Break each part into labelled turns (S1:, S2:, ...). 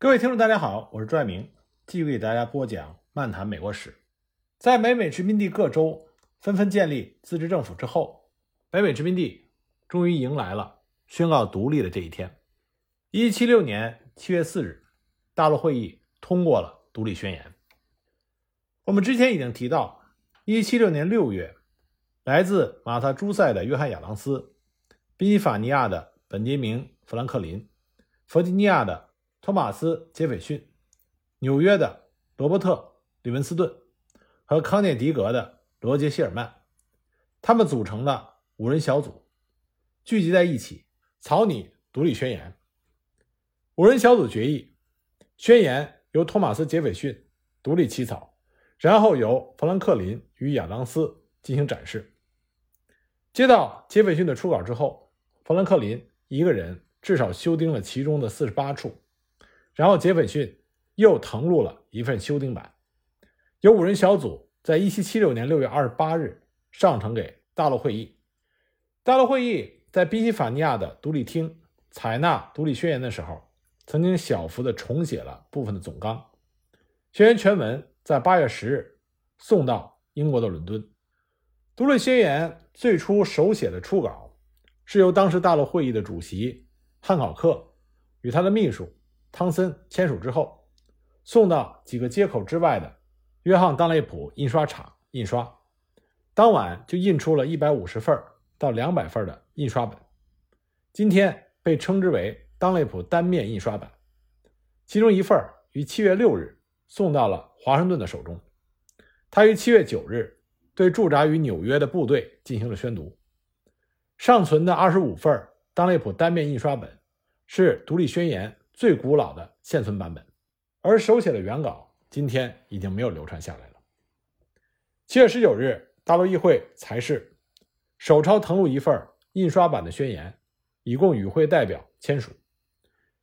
S1: 各位听众，大家好，我是朱爱明，继续给大家播讲《漫谈美国史》。在北美殖民地各州纷纷建立自治政府之后，北美殖民地终于迎来了宣告独立的这一天。一七六年七月四日，大陆会议通过了独立宣言。我们之前已经提到，一七七六年六月，来自马萨诸塞的约翰·亚当斯、宾夕法尼亚的本杰明·富兰克林、弗吉尼亚的托马斯·杰斐逊、纽约的罗伯特·利文斯顿和康涅狄格的罗杰·希尔曼，他们组成了五人小组，聚集在一起草拟独立宣言。五人小组决议，宣言由托马斯·杰斐逊独立起草，然后由富兰克林与亚当斯进行展示。接到杰斐逊的初稿之后，富兰克林一个人至少修订了其中的四十八处。然后杰斐逊又誊录了一份修订版，由五人小组在1776年6月28日上呈给大陆会议。大陆会议在宾夕法尼亚的独立厅采纳独立宣言的时候，曾经小幅的重写了部分的总纲。宣言全文在8月10日送到英国的伦敦。独立宣言最初手写的初稿是由当时大陆会议的主席汉考克与他的秘书。汤森签署之后，送到几个街口之外的约翰·当雷普印刷厂印刷。当晚就印出了一百五十份到两百份的印刷本，今天被称之为当雷普单面印刷版。其中一份于七月六日送到了华盛顿的手中，他于七月九日对驻扎于纽约的部队进行了宣读。尚存的二十五份当雷普单面印刷本是独立宣言。最古老的现存版本，而手写的原稿今天已经没有流传下来了。七月十九日，大陆议会裁示，手抄誊录一份印刷版的宣言，以供与会代表签署。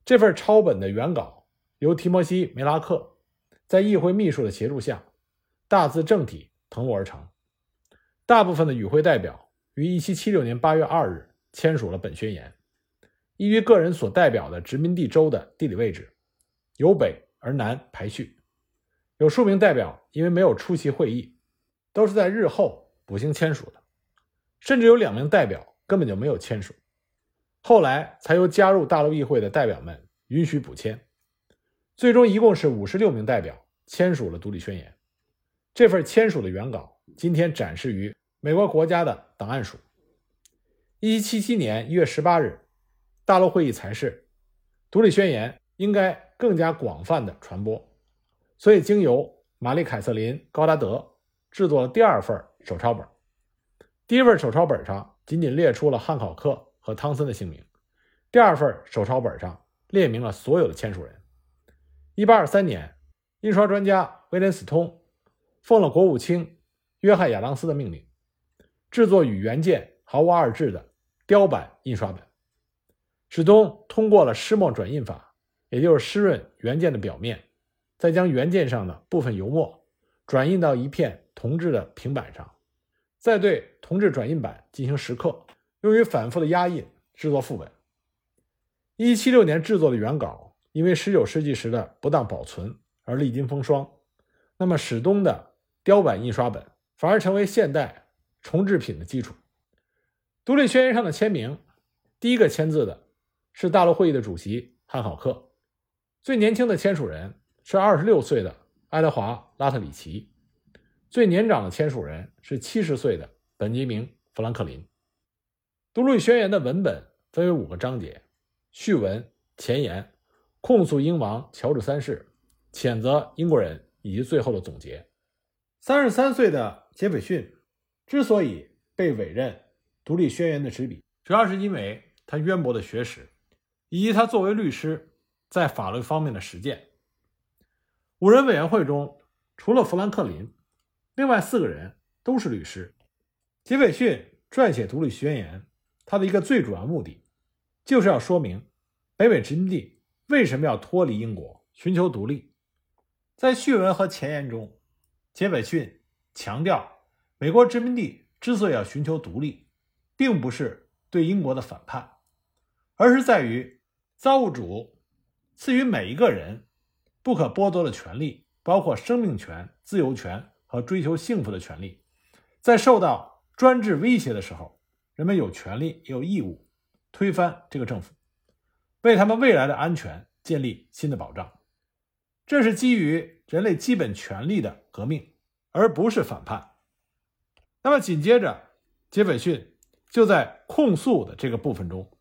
S1: 这份抄本的原稿由提摩西·梅拉克在议会秘书的协助下，大字正体誊录而成。大部分的与会代表于一七七六年八月二日签署了本宣言。依于个人所代表的殖民地州的地理位置，由北而南排序。有数名代表因为没有出席会议，都是在日后补行签署的，甚至有两名代表根本就没有签署，后来才由加入大陆议会的代表们允许补签。最终一共是五十六名代表签署了独立宣言。这份签署的原稿今天展示于美国国家的档案署。一七七七年一月十八日。大陆会议才是独立宣言应该更加广泛的传播，所以经由玛丽·凯瑟琳·高达德制作了第二份手抄本。第一份手抄本上仅仅列出了汉考克和汤森的姓名，第二份手抄本上列明了所有的签署人。1823年，印刷专家威廉·斯通奉了国务卿约翰·亚当斯的命令，制作与原件毫无二致的雕版印刷本。史东通过了湿墨转印法，也就是湿润原件的表面，再将原件上的部分油墨转印到一片铜制的平板上，再对铜制转印板进行蚀刻，用于反复的压印制作副本。一七六年制作的原稿，因为十九世纪时的不当保存而历经风霜，那么史东的雕版印刷本反而成为现代重制品的基础。独立宣言上的签名，第一个签字的。是大陆会议的主席汉考克，最年轻的签署人是二十六岁的爱德华·拉特里奇，最年长的签署人是七十岁的本杰明·富兰克林。独立宣言的文本分为五个章节：序文、前言、控诉英王乔治三世、谴责英国人以及最后的总结。三十三岁的杰斐逊之所以被委任独立宣言的执笔，主要是因为他渊博的学识。以及他作为律师在法律方面的实践。五人委员会中，除了富兰克林，另外四个人都是律师。杰斐逊撰写独立宣言，他的一个最主要目的，就是要说明北美殖民地为什么要脱离英国，寻求独立。在序文和前言中，杰斐逊强调，美国殖民地之所以要寻求独立，并不是对英国的反叛，而是在于。造物主赐予每一个人不可剥夺的权利，包括生命权、自由权和追求幸福的权利。在受到专制威胁的时候，人们有权利也有义务推翻这个政府，为他们未来的安全建立新的保障。这是基于人类基本权利的革命，而不是反叛。那么紧接着，杰斐逊就在控诉的这个部分中，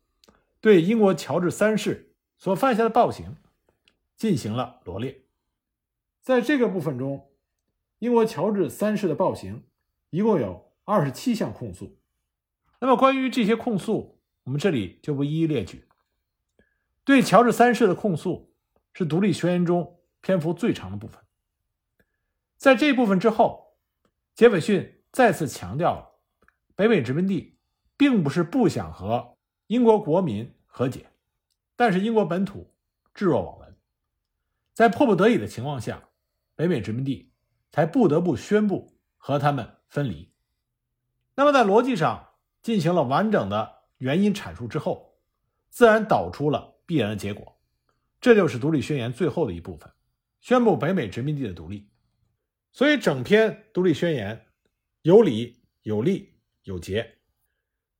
S1: 对英国乔治三世所犯下的暴行进行了罗列。在这个部分中，英国乔治三世的暴行一共有二十七项控诉。那么关于这些控诉，我们这里就不一一列举。对乔治三世的控诉是独立宣言中篇幅最长的部分。在这部分之后，杰斐逊。再次强调了，北美殖民地并不是不想和英国国民和解，但是英国本土置若罔闻，在迫不得已的情况下，北美殖民地才不得不宣布和他们分离。那么，在逻辑上进行了完整的原因阐述之后，自然导出了必然的结果，这就是独立宣言最后的一部分，宣布北美殖民地的独立。所以，整篇独立宣言。有理有利有节。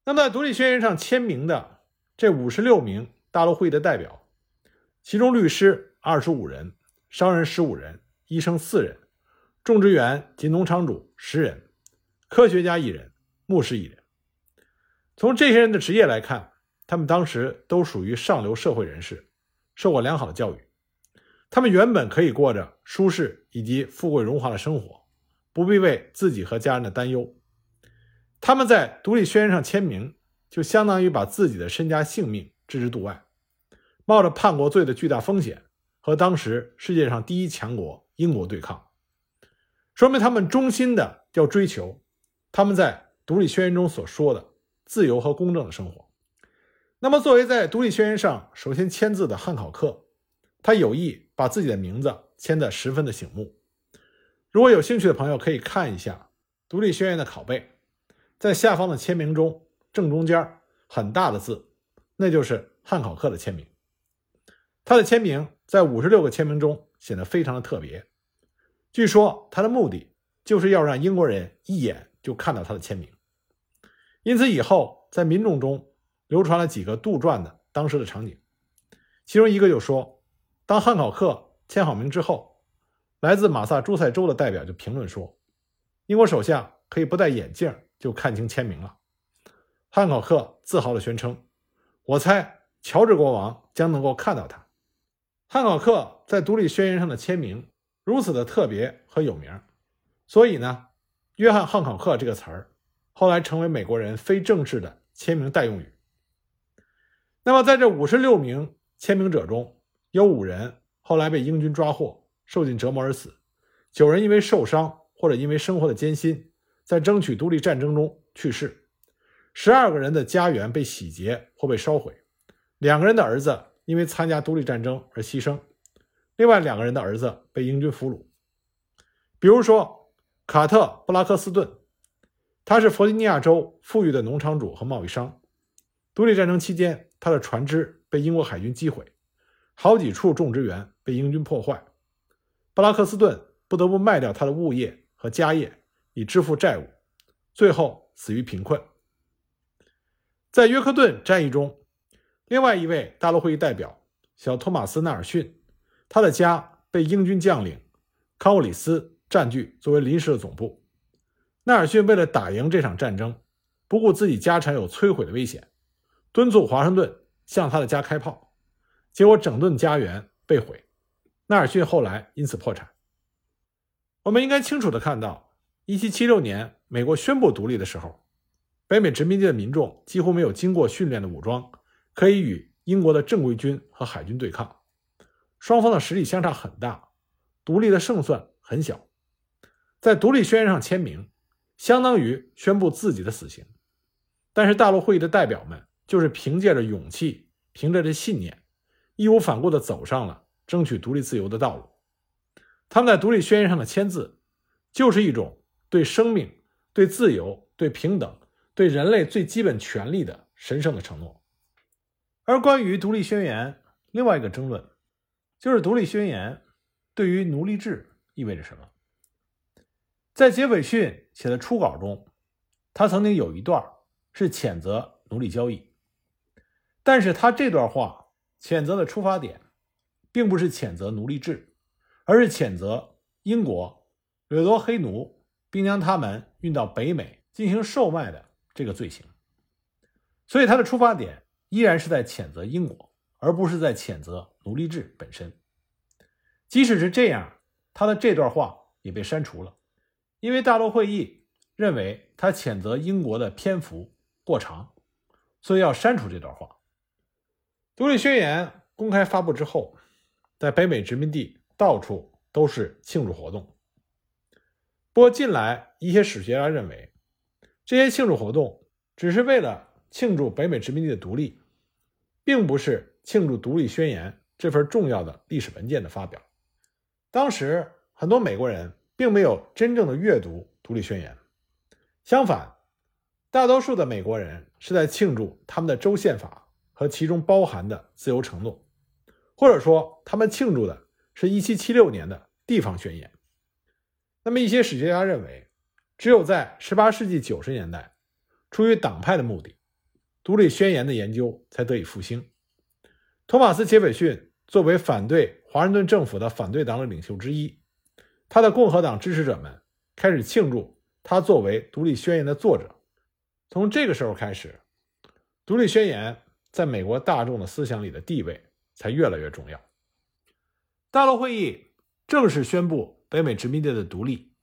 S1: 那么，在独立宣言上签名的这五十六名大陆会议的代表，其中律师二十五人，商人十五人，医生四人，种植园及农场主十人，科学家一人，牧师一人。从这些人的职业来看，他们当时都属于上流社会人士，受过良好的教育。他们原本可以过着舒适以及富贵荣华的生活。不必为自己和家人的担忧，他们在独立宣言上签名，就相当于把自己的身家性命置之度外，冒着叛国罪的巨大风险，和当时世界上第一强国英国对抗，说明他们衷心的要追求他们在独立宣言中所说的自由和公正的生活。那么，作为在独立宣言上首先签字的汉考克，他有意把自己的名字签得十分的醒目。如果有兴趣的朋友可以看一下《独立宣言》的拷贝，在下方的签名中正中间很大的字，那就是汉考克的签名。他的签名在五十六个签名中显得非常的特别。据说他的目的就是要让英国人一眼就看到他的签名。因此以后在民众中流传了几个杜撰的当时的场景，其中一个就说，当汉考克签好名之后。来自马萨诸塞州的代表就评论说：“英国首相可以不戴眼镜就看清签名了。”汉考克自豪地宣称：“我猜乔治国王将能够看到他。”汉考克在独立宣言上的签名如此的特别和有名，所以呢，“约翰·汉考克”这个词儿后来成为美国人非正式的签名代用语。那么，在这五十六名签名者中，有五人后来被英军抓获。受尽折磨而死，九人因为受伤或者因为生活的艰辛，在争取独立战争中去世，十二个人的家园被洗劫或被烧毁，两个人的儿子因为参加独立战争而牺牲，另外两个人的儿子被英军俘虏。比如说，卡特·布拉克斯顿，他是弗吉尼亚州富裕的农场主和贸易商，独立战争期间，他的船只被英国海军击毁，好几处种植园被英军破坏。布拉克斯顿不得不卖掉他的物业和家业以支付债务，最后死于贫困。在约克顿战役中，另外一位大陆会议代表小托马斯·纳尔逊，他的家被英军将领康沃里斯占据作为临时的总部。纳尔逊为了打赢这场战争，不顾自己家产有摧毁的危险，敦促华盛顿向他的家开炮，结果整顿家园被毁。纳尔逊后来因此破产。我们应该清楚地看到，1776年美国宣布独立的时候，北美殖民地的民众几乎没有经过训练的武装，可以与英国的正规军和海军对抗。双方的实力相差很大，独立的胜算很小。在独立宣言上签名，相当于宣布自己的死刑。但是大陆会议的代表们就是凭借着勇气，凭着这信念，义无反顾地走上了。争取独立自由的道路，他们在独立宣言上的签字，就是一种对生命、对自由、对平等、对人类最基本权利的神圣的承诺。而关于独立宣言另外一个争论，就是独立宣言对于奴隶制意味着什么。在杰斐逊写的初稿中，他曾经有一段是谴责奴隶交易，但是他这段话谴责的出发点，并不是谴责奴隶制，而是谴责英国掠夺黑奴，并将他们运到北美进行售卖的这个罪行。所以他的出发点依然是在谴责英国，而不是在谴责奴隶制本身。即使是这样，他的这段话也被删除了，因为大陆会议认为他谴责英国的篇幅过长，所以要删除这段话。独立宣言公开发布之后，在北美殖民地到处都是庆祝活动。不过近来一些史学家认为，这些庆祝活动只是为了。庆祝北美殖民地的独立，并不是庆祝独立宣言这份重要的历史文件的发表。当时很多美国人并没有真正的阅读独立宣言，相反，大多数的美国人是在庆祝他们的州宪法和其中包含的自由承诺，或者说他们庆祝的是一七七六年的地方宣言。那么，一些史学家认为，只有在十八世纪九十年代，出于党派的目的。独立宣言的研究才得以复兴。托马斯·杰斐逊作为反对华盛顿政府的反对党的领袖之一，他的共和党支持者们开始庆祝他作为独立宣言的作者。从这个时候开始，独立宣言在美国大众的思想里的地位才越来越重要。大陆会议正式宣布北美殖民地的独立，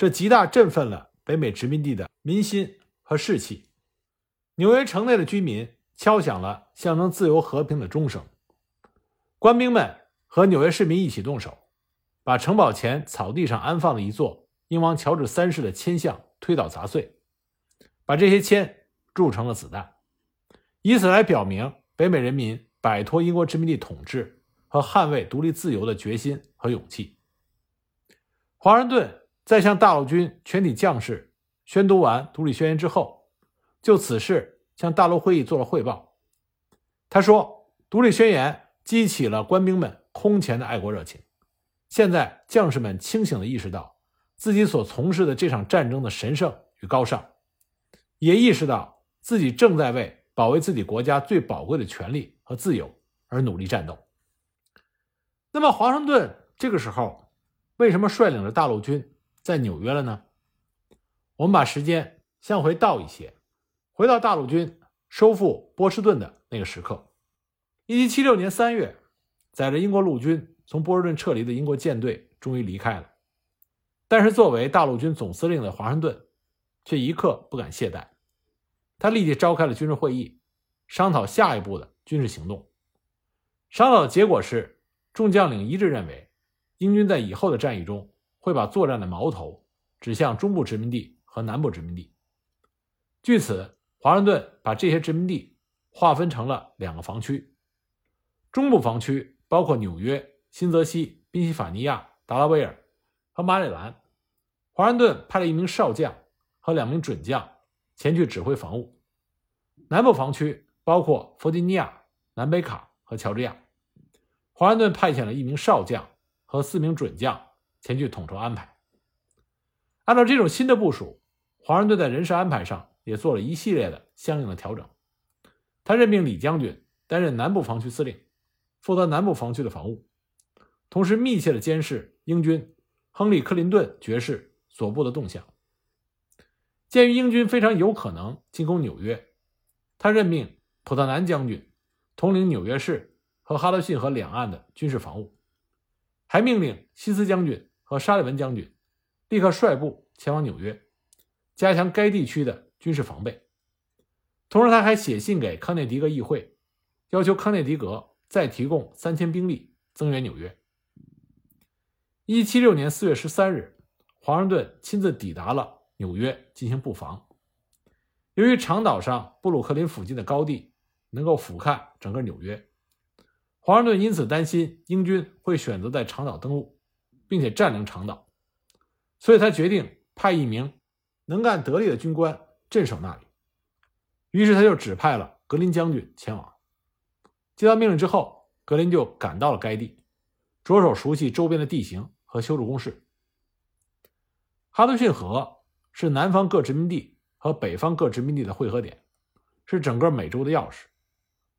S1: 这极大振奋了北美殖民地的民心和士气。纽约城内的居民敲响了象征自由和平的钟声，官兵们和纽约市民一起动手，把城堡前草地上安放的一座英王乔治三世的铅像推倒砸碎，把这些铅铸成了子弹，以此来表明北美人民摆脱英国殖民地统治和捍卫独立自由的决心和勇气。华盛顿在向大陆军全体将士宣读完独立宣言之后。就此事向大陆会议做了汇报。他说：“独立宣言激起了官兵们空前的爱国热情。现在将士们清醒地意识到自己所从事的这场战争的神圣与高尚，也意识到自己正在为保卫自己国家最宝贵的权利和自由而努力战斗。”那么，华盛顿这个时候为什么率领着大陆军在纽约了呢？我们把时间向回倒一些。回到大陆军收复波士顿的那个时刻，一七七六年三月，载着英国陆军从波士顿撤离的英国舰队终于离开了。但是，作为大陆军总司令的华盛顿，却一刻不敢懈怠。他立即召开了军事会议，商讨下一步的军事行动。商讨的结果是，众将领一致认为，英军在以后的战役中会把作战的矛头指向中部殖民地和南部殖民地。据此。华盛顿把这些殖民地划分成了两个防区，中部防区包括纽约、新泽西、宾夕法尼亚、达拉维尔和马里兰。华盛顿派了一名少将和两名准将前去指挥防务。南部防区包括弗吉尼亚、南北卡和乔治亚。华盛顿派遣了一名少将和四名准将前去统筹安排。按照这种新的部署，华盛顿在人事安排上。也做了一系列的相应的调整。他任命李将军担任南部防区司令，负责南部防区的防务，同时密切的监视英军亨利·克林顿爵士所部的动向。鉴于英军非常有可能进攻纽约，他任命普特南将军统领纽约市和哈德逊河两岸的军事防务，还命令希斯将军和沙利文将军立刻率部前往纽约，加强该地区的。军事防备，同时他还写信给康涅狄格议会，要求康涅狄格再提供三千兵力增援纽约。一七六年四月十三日，华盛顿亲自抵达了纽约进行布防。由于长岛上布鲁克林附近的高地能够俯瞰整个纽约，华盛顿因此担心英军会选择在长岛登陆，并且占领长岛，所以他决定派一名能干得力的军官。镇守那里，于是他就指派了格林将军前往。接到命令之后，格林就赶到了该地，着手熟悉周边的地形和修筑工事。哈德逊河是南方各殖民地和北方各殖民地的汇合点，是整个美洲的钥匙，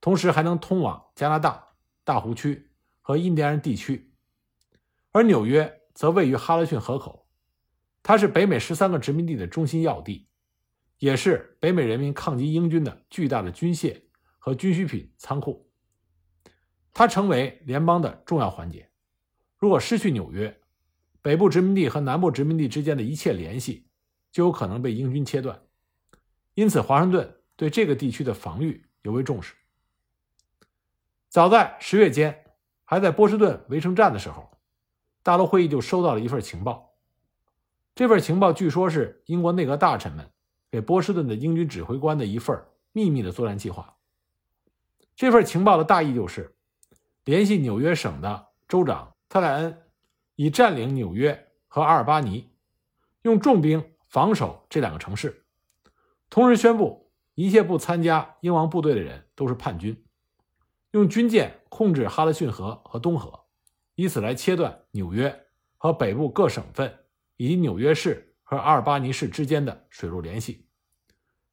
S1: 同时还能通往加拿大、大湖区和印第安人地区。而纽约则位于哈勒逊河口，它是北美十三个殖民地的中心要地，也是北美人民抗击英军的巨大的军械和军需品仓库。它成为联邦的重要环节。如果失去纽约，北部殖民地和南部殖民地之间的一切联系就有可能被英军切断。因此，华盛顿对这个地区的防御尤为重视。早在十月间，还在波士顿围城战的时候，大陆会议就收到了一份情报。这份情报据说是英国内阁大臣们给波士顿的英军指挥官的一份秘密的作战计划。这份情报的大意就是。联系纽约省的州长特莱恩，以占领纽约和阿尔巴尼，用重兵防守这两个城市。同时宣布，一切不参加英王部队的人都是叛军。用军舰控制哈德逊河和东河，以此来切断纽约和北部各省份以及纽约市和阿尔巴尼市之间的水路联系。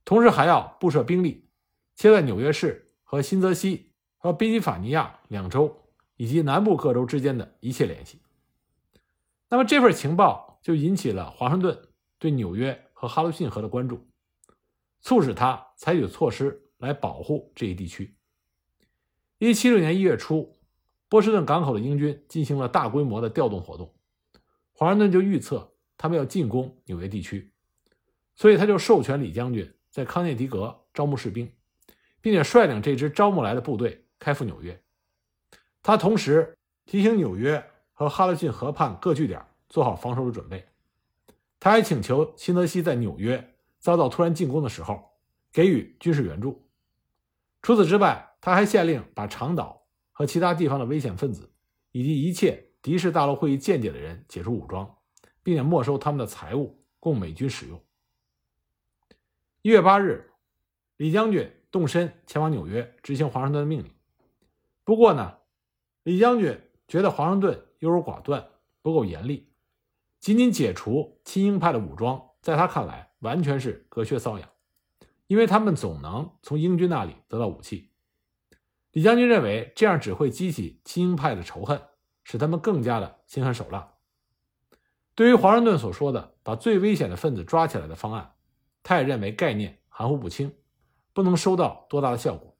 S1: 同时还要布设兵力，切断纽约市和新泽西。和宾夕法尼亚两州以及南部各州之间的一切联系。那么这份情报就引起了华盛顿对纽约和哈德逊河的关注，促使他采取措施来保护这一地区。一七六年一月初，波士顿港口的英军进行了大规模的调动活动，华盛顿就预测他们要进攻纽约地区，所以他就授权李将军在康涅狄格招募士兵，并且率领这支招募来的部队。开赴纽约，他同时提醒纽约和哈德逊河畔各据点做好防守的准备。他还请求新泽西在纽约遭到突然进攻的时候给予军事援助。除此之外，他还下令把长岛和其他地方的危险分子以及一切敌视大陆会议间谍的人解除武装，并且没收他们的财物供美军使用。一月八日，李将军动身前往纽约执行华盛顿的命令。不过呢，李将军觉得华盛顿优柔寡断，不够严厉。仅仅解除亲英派的武装，在他看来完全是隔靴搔痒，因为他们总能从英军那里得到武器。李将军认为这样只会激起亲英派的仇恨，使他们更加的心狠手辣。对于华盛顿所说的把最危险的分子抓起来的方案，他也认为概念含糊不清，不能收到多大的效果。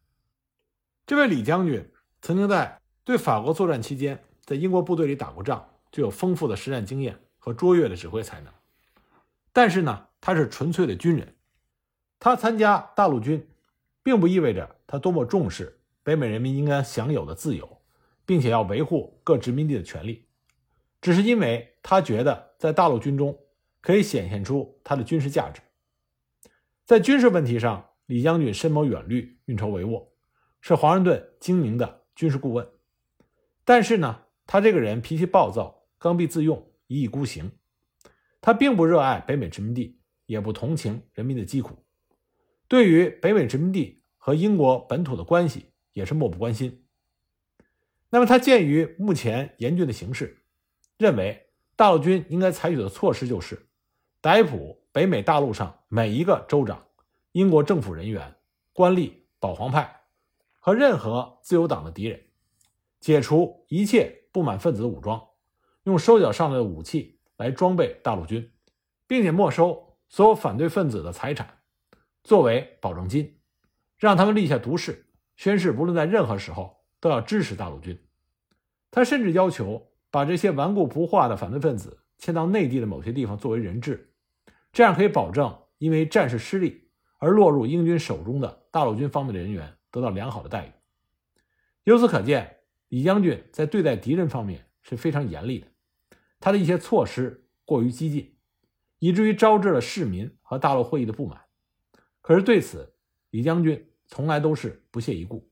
S1: 这位李将军。曾经在对法国作战期间，在英国部队里打过仗，具有丰富的实战经验和卓越的指挥才能。但是呢，他是纯粹的军人。他参加大陆军，并不意味着他多么重视北美人民应该享有的自由，并且要维护各殖民地的权利。只是因为他觉得在大陆军中可以显现出他的军事价值。在军事问题上，李将军深谋远虑，运筹帷幄，是华盛顿精明的。军事顾问，但是呢，他这个人脾气暴躁、刚愎自用、一意孤行。他并不热爱北美殖民地，也不同情人民的疾苦，对于北美殖民地和英国本土的关系也是漠不关心。那么，他鉴于目前严峻的形势，认为大陆军应该采取的措施就是逮捕北美大陆上每一个州长、英国政府人员、官吏、保皇派。和任何自由党的敌人，解除一切不满分子的武装，用收缴上来的武器来装备大陆军，并且没收所有反对分子的财产，作为保证金，让他们立下毒誓，宣誓不论在任何时候都要支持大陆军。他甚至要求把这些顽固不化的反对分子迁到内地的某些地方作为人质，这样可以保证因为战事失利而落入英军手中的大陆军方面的人员。得到良好的待遇。由此可见，李将军在对待敌人方面是非常严厉的。他的一些措施过于激进，以至于招致了市民和大陆会议的不满。可是对此，李将军从来都是不屑一顾。